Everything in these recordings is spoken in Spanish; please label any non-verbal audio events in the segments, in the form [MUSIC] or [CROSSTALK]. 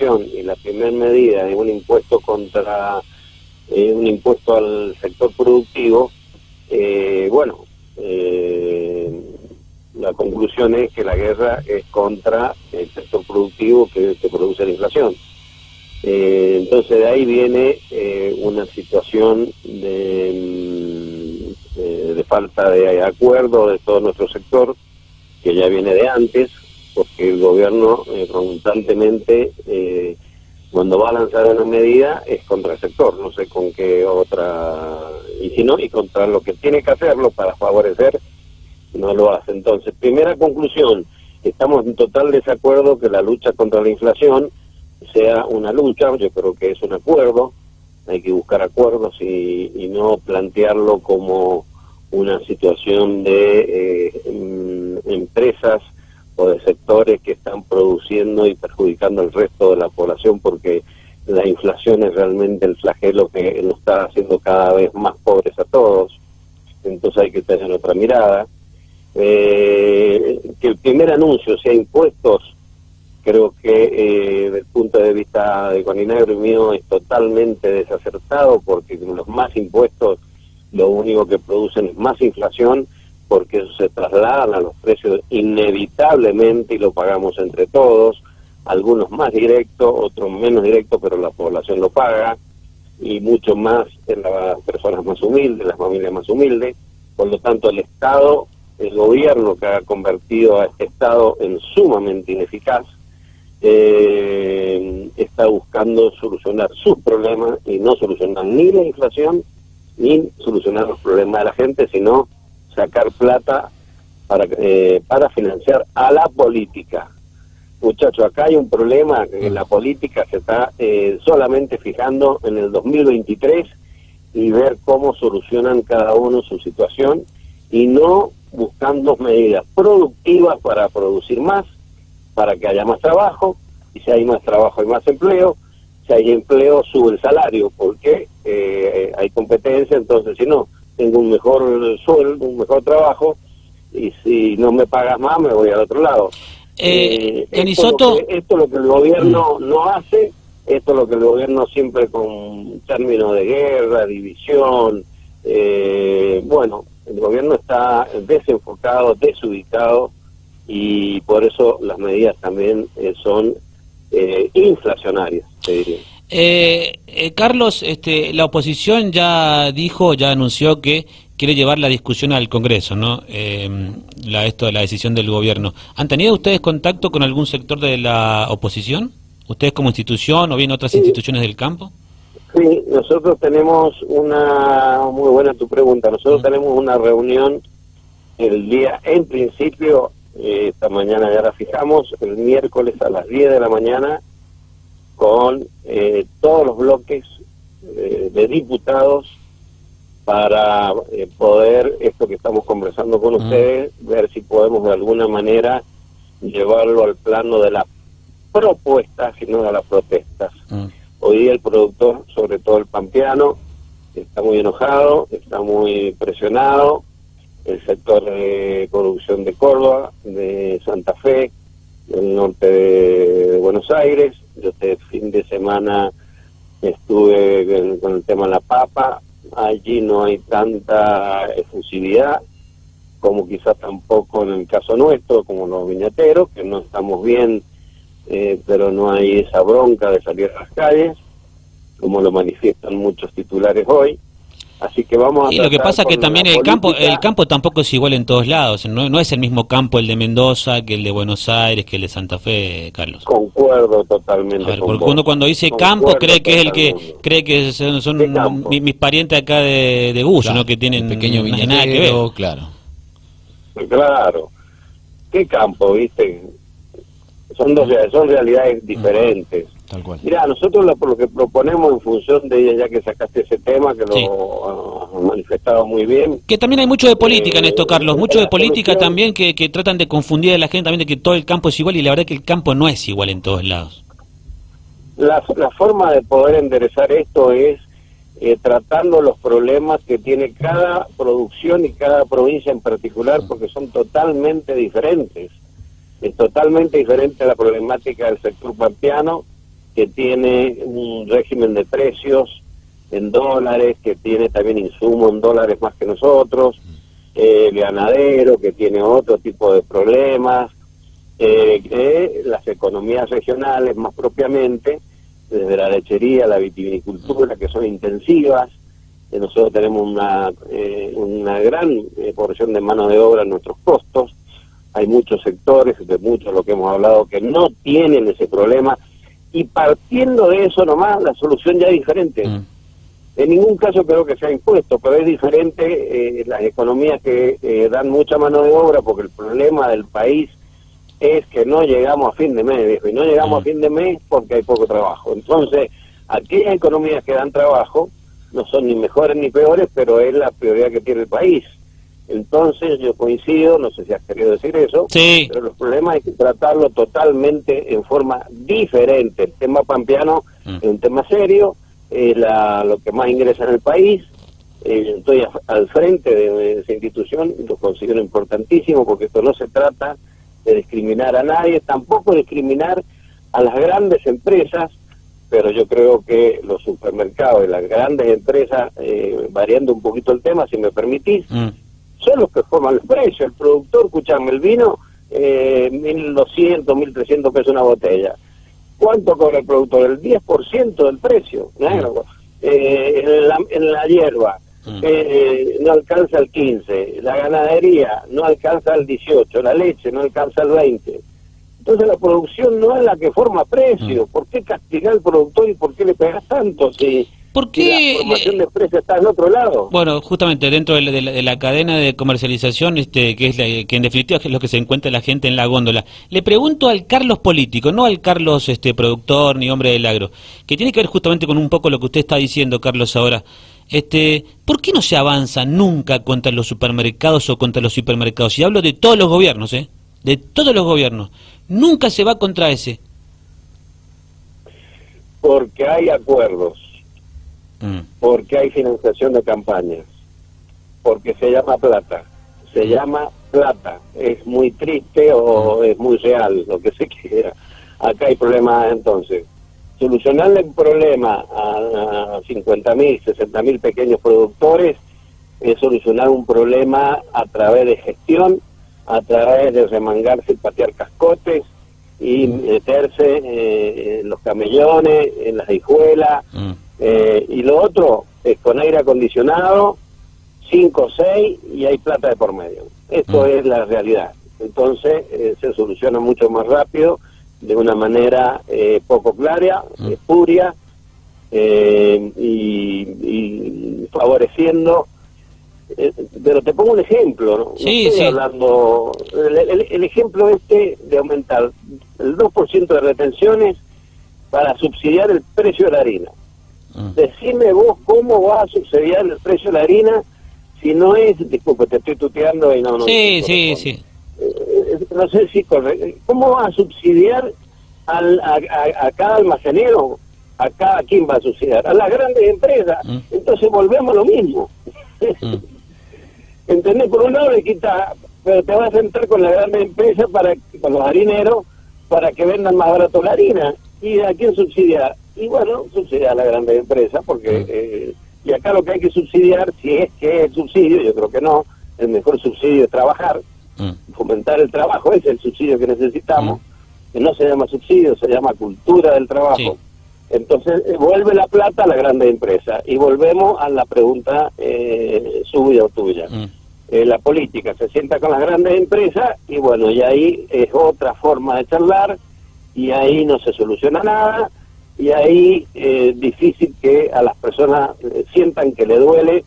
y la primera medida de un impuesto contra eh, un impuesto al sector productivo, eh, bueno, eh, la conclusión es que la guerra es contra el sector productivo que, produce la inflación. entonces de ahí viene una situación de, mm, de falta de acuerdo de todo nuestro sector, que ya viene de antes, porque el gobierno eh, constantemente, eh, cuando va a lanzar una medida, es contra el sector, no sé con qué otra, y si no, y contra lo que tiene que hacerlo para favorecer, no lo hace. Entonces, primera conclusión, estamos en total desacuerdo que la lucha contra la inflación sea una lucha, yo creo que es un acuerdo, hay que buscar acuerdos y, y no plantearlo como una situación de eh, em, empresas o de sectores que están produciendo y perjudicando al resto de la población porque la inflación es realmente el flagelo que nos está haciendo cada vez más pobres a todos. Entonces hay que tener otra mirada. Eh, que el primer anuncio sea impuestos, creo que eh, desde el punto de vista de Coninagro y mío es totalmente desacertado porque los más impuestos lo único que producen es más inflación porque eso se traslada a los precios inevitablemente y lo pagamos entre todos, algunos más directos, otros menos directos, pero la población lo paga, y mucho más en las personas más humildes, las familias más humildes. Por lo tanto, el Estado, el gobierno que ha convertido a este Estado en sumamente ineficaz, eh, está buscando solucionar sus problemas y no solucionar ni la inflación ni solucionar los problemas de la gente, sino sacar plata para, eh, para financiar a la política. Muchachos, acá hay un problema, que la política se está eh, solamente fijando en el 2023 y ver cómo solucionan cada uno su situación y no buscando medidas productivas para producir más, para que haya más trabajo, y si hay más trabajo hay más empleo, si hay empleo sube el salario, porque eh, hay competencia, entonces si no, tengo un mejor sueldo, un mejor trabajo, y si no me pagas más, me voy al otro lado. Eh, eh esto, es lo que el gobierno mm. no hace, esto es lo que el gobierno siempre con términos de guerra, división, eh, bueno, el gobierno está desenfocado, desubicado, y por eso las medidas también eh, son inflacionarias, te diría. Eh, eh, Carlos, este, la oposición ya dijo, ya anunció que quiere llevar la discusión al Congreso, ¿no? Eh, la, esto de la decisión del gobierno. ¿Han tenido ustedes contacto con algún sector de la oposición? ¿Ustedes como institución o bien otras instituciones del campo? Sí, nosotros tenemos una, muy buena tu pregunta, nosotros mm. tenemos una reunión el día, en principio, eh, esta mañana ya la fijamos, el miércoles a las 10 de la mañana con eh, todos los bloques eh, de diputados para eh, poder, esto que estamos conversando con ustedes, ver si podemos de alguna manera llevarlo al plano de la propuesta, sino de las protestas. Hoy día el productor, sobre todo el pampeano, está muy enojado, está muy presionado, el sector de producción de Córdoba, de Santa Fe, del norte de Buenos Aires, yo este fin de semana estuve con, el tema de la papa, allí no hay tanta efusividad como quizás tampoco en el caso nuestro, como los viñateros, que no estamos bien, eh, pero no hay esa bronca de salir a las calles, como lo manifiestan muchos titulares hoy. Así que vamos a... Y lo que pasa que también el campo el campo tampoco es igual en todos lados, no, no es el mismo campo el de Mendoza que el de Buenos Aires, que el de Santa Fe, Carlos. Concuerdo totalmente. porque uno cuando dice campo cree que es el que cree que son, mis, parientes acá de, de ¿no? Que tienen pequeño nada que ver. Claro. Claro. ¿Qué campo, viste? Son dos son realidades diferentes. Mira, nosotros lo, lo, que proponemos en función de ella, ya que sacaste ese tema, que lo han manifestado muy bien. Que también hay mucho de política en esto, Carlos, mucho de política también que, que tratan de confundir a la gente también de que todo el campo es igual y la verdad que el campo no es igual en todos lados. La, la forma de poder enderezar esto es eh, tratando los problemas que tiene cada producción y cada provincia en particular, porque son totalmente diferentes. Es totalmente diferente la problemática del sector pampeano que tiene un régimen de precios en dólares, que tiene también insumo en dólares más que nosotros, el ganadero que tiene otro tipo de problemas, eh, las economías regionales más propiamente, desde la lechería, la vitivinicultura, que son intensivas. Eh, nosotros tenemos una, eh, una gran eh, porción de mano de obra en nuestros costos. Hay muchos sectores, de muchos lo que hemos hablado, que no tienen ese problema. Y partiendo de eso nomás, la solución ya es diferente. Mm. En ningún caso creo que sea impuesto, pero es diferente las economías que dan mucha mano de obra, porque el problema del país es que no llegamos a fin de mes, y no llegamos a mm. fin de mes porque hay poco trabajo. Entonces, aquellas economías que dan trabajo no son ni mejores ni peores, pero es la prioridad que tiene el país. Entonces, yo coincido, no sé si has querido decir eso, pero los problemas hay que tratarlo totalmente en forma diferente. El tema pampeano mm. es un tema serio, es la, lo que más ingresa en el país, eh, estoy al frente de esa institución y lo considero importantísimo porque esto no se trata de discriminar a nadie, tampoco discriminar a las grandes empresas, pero yo creo que los supermercados y las grandes empresas, eh, variando un poquito el tema, si me permitís, mm. Son los que forman el precio. El productor, escuchame, el vino, eh, 1.200, 1.300 pesos una botella. ¿Cuánto cobra el productor? El 10% del precio. Mm. Eh, en, la, en la hierba, Mm. Eh, no alcanza el 15, la ganadería no alcanza el 18, la leche no alcanza el 20. Entonces la producción no es la que forma precio. Mm. ¿Por qué castigar al productor y por qué le pegas tanto si, ¿Por qué la formación de precio está en otro lado? Bueno, justamente dentro de la, cadena de comercialización, este, que es que en definitiva es lo que se encuentra la gente en la góndola. Le pregunto al Carlos político, no al Carlos este productor ni hombre del agro, que tiene que ver justamente con un poco lo que usted está diciendo, Carlos, ahora. Este, ¿Por qué no se avanza nunca contra los supermercados o contra los supermercados? Y hablo de todos los gobiernos, ¿eh? De todos los gobiernos. Nunca se va contra ese. Porque hay acuerdos. Mm. Porque hay financiación de campañas. Porque se llama plata. Se llama plata. Es muy triste o mm. es muy real, lo que se [LAUGHS] quiera. Acá hay problemas entonces solucionarle el problema a, 50.000, 60.000 pequeños productores es solucionar un problema a través de gestión, a través de remangarse y patear cascotes y meterse eh, en los camellones, en las hijuelas. Mm. Eh, y lo otro es con aire acondicionado, 5 o 6 y hay plata de por medio. Esto mm. es la realidad. Entonces eh, se soluciona mucho más rápido de una manera eh, poco clara, mm. espuria, eh, y, favoreciendo. Eh, pero te pongo un ejemplo, ¿no? Sí, estoy hablando. El, ejemplo este de aumentar el 2% de retenciones para subsidiar el precio de la harina. Mm. Decime vos cómo va a subsidiar el precio de la harina si no es. Disculpe, te estoy tuteando y no. no sí, sí, sí no sé si ¿Cómo va a subsidiar al, a, cada almacenero? ¿A cada quién va a subsidiar? A las grandes empresas. Mm. Entonces volvemos a lo mismo. Mm. [LAUGHS] ¿Entendés? Por un lado le quita, pero te vas a entrar con la grande empresa, para, con los harineros, para que vendan más barato la harina. ¿Y a quién subsidiar? Y bueno, subsidiar a la grande empresa, porque... Eh, y acá lo que hay que subsidiar, si es que es subsidio, yo creo que no, el mejor subsidio es trabajar, Mm. fomentar el trabajo, ese es el subsidio que necesitamos, mm. que no se llama subsidio, se llama cultura del trabajo. Entonces eh, vuelve la plata a la grande empresa y volvemos a la pregunta eh, suya o tuya. Mm. Eh, la política se sienta con las grandes empresas y bueno, y ahí es otra forma de charlar y ahí no se soluciona nada y ahí es difícil que a las personas sientan que le duele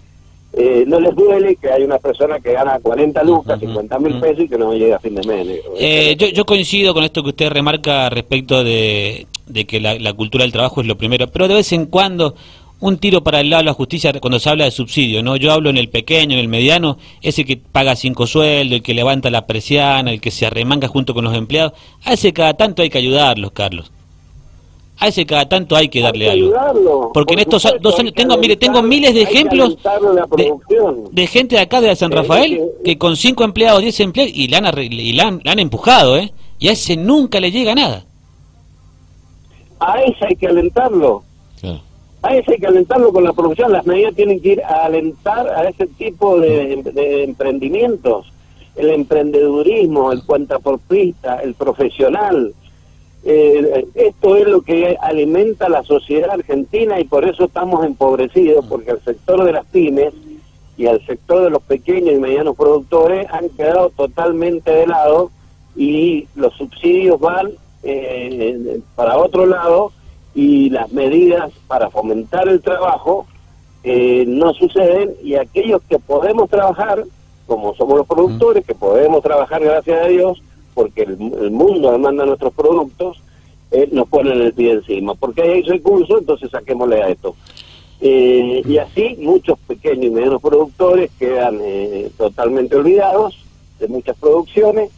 eh, no les duele que hay una persona que gana 40 lucas, 50 mil pesos y que no llega a fin de mes. Eh, yo, yo, coincido con esto que usted remarca respecto de, que la, cultura del trabajo es lo primero, pero de vez en cuando un tiro para el lado de la justicia cuando se habla de subsidio, ¿no? Yo hablo en el pequeño, en el mediano, ese que paga cinco sueldos, el que levanta la presiana, el que se arremanga junto con los empleados, a ese cada tanto hay que ayudarlos, Carlos a ese cada tanto hay que darle algo. Porque en estos dos años tengo, mire, tengo miles de ejemplos de, gente de acá de San Rafael que con cinco empleados, diez empleados y le han, y han, empujado, ¿eh? Y a ese nunca le llega nada. a ese hay que alentarlo. A ese hay que alentarlo con la producción. Las medidas tienen que ir a alentar a ese tipo de, emprendimientos. El emprendedurismo, el cuenta por pista, el profesional. Eh, esto es lo que alimenta la sociedad argentina y por eso estamos empobrecidos, porque el sector de las pymes y el sector de los pequeños y medianos productores han quedado totalmente de lado y los subsidios van eh, para otro lado y las medidas para fomentar el trabajo eh, no suceden y aquellos que podemos trabajar, como somos los productores, que podemos trabajar gracias a Dios, porque el, mundo demanda nuestros productos, eh, nos ponen el pie encima. Porque hay recursos, entonces saquémosle a esto. Eh, y así muchos pequeños y medianos productores quedan totalmente olvidados de muchas producciones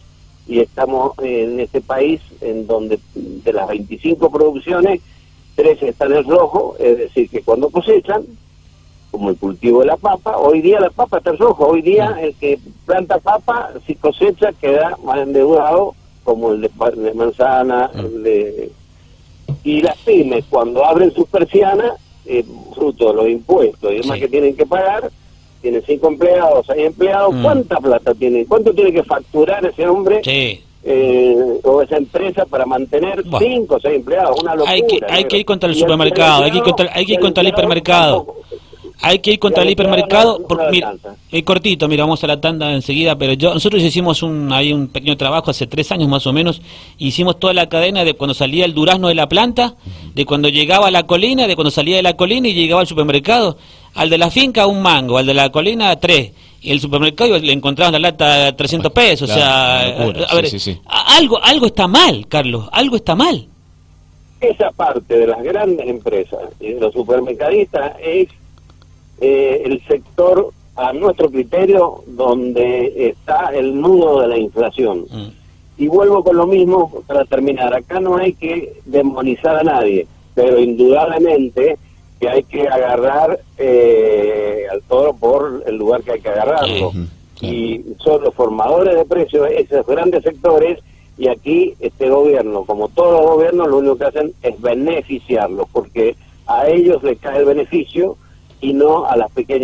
y estamos en este país en donde de las 25 producciones, 13 están en rojo, es decir, que cuando cosechan, como el cultivo de la papa, hoy día la papa está en rojo, hoy día el que planta papa, si cosecha, queda más endeudado, como el de, manzana, el de... Y las pymes, cuando abren sus persianas, eh, fruto de los impuestos y demás que tienen que pagar, tiene cinco empleados, hay empleados, mm. ¿cuánta plata tiene? ¿Cuánto tiene que facturar ese hombre? Eh, o esa empresa para mantener cinco o seis empleados, una locura. Hay que, hay que ir contra el supermercado, hay que ir contra, hay que ir contra el hipermercado. Hay que ir contra el hipermercado. mira, es cortito, mira, vamos a la tanda enseguida, pero yo nosotros hicimos un, ahí un pequeño trabajo hace tres años más o menos. Hicimos toda la cadena de cuando salía el durazno de la planta, de cuando llegaba a la colina, de cuando salía de la colina y llegaba al supermercado. Al de la finca un mango, al de la colina tres. Y el supermercado le encontraban la lata a 300 pesos. o sea, a ver, algo, algo está mal, Carlos, algo está mal. Esa parte de las grandes empresas y de los supermercadistas es eh, el sector, a nuestro criterio, donde está el nudo de la inflación. Mm. Y vuelvo con lo mismo para terminar. Acá no hay que demonizar a nadie, pero indudablemente que hay que agarrar eh, al toro por el lugar que hay que agarrarlo. Y son los formadores de precios, esos grandes sectores, y aquí este gobierno, como todos los gobiernos, lo único que hacen es beneficiarlos, porque a ellos les cae el beneficio y no a las pequeñas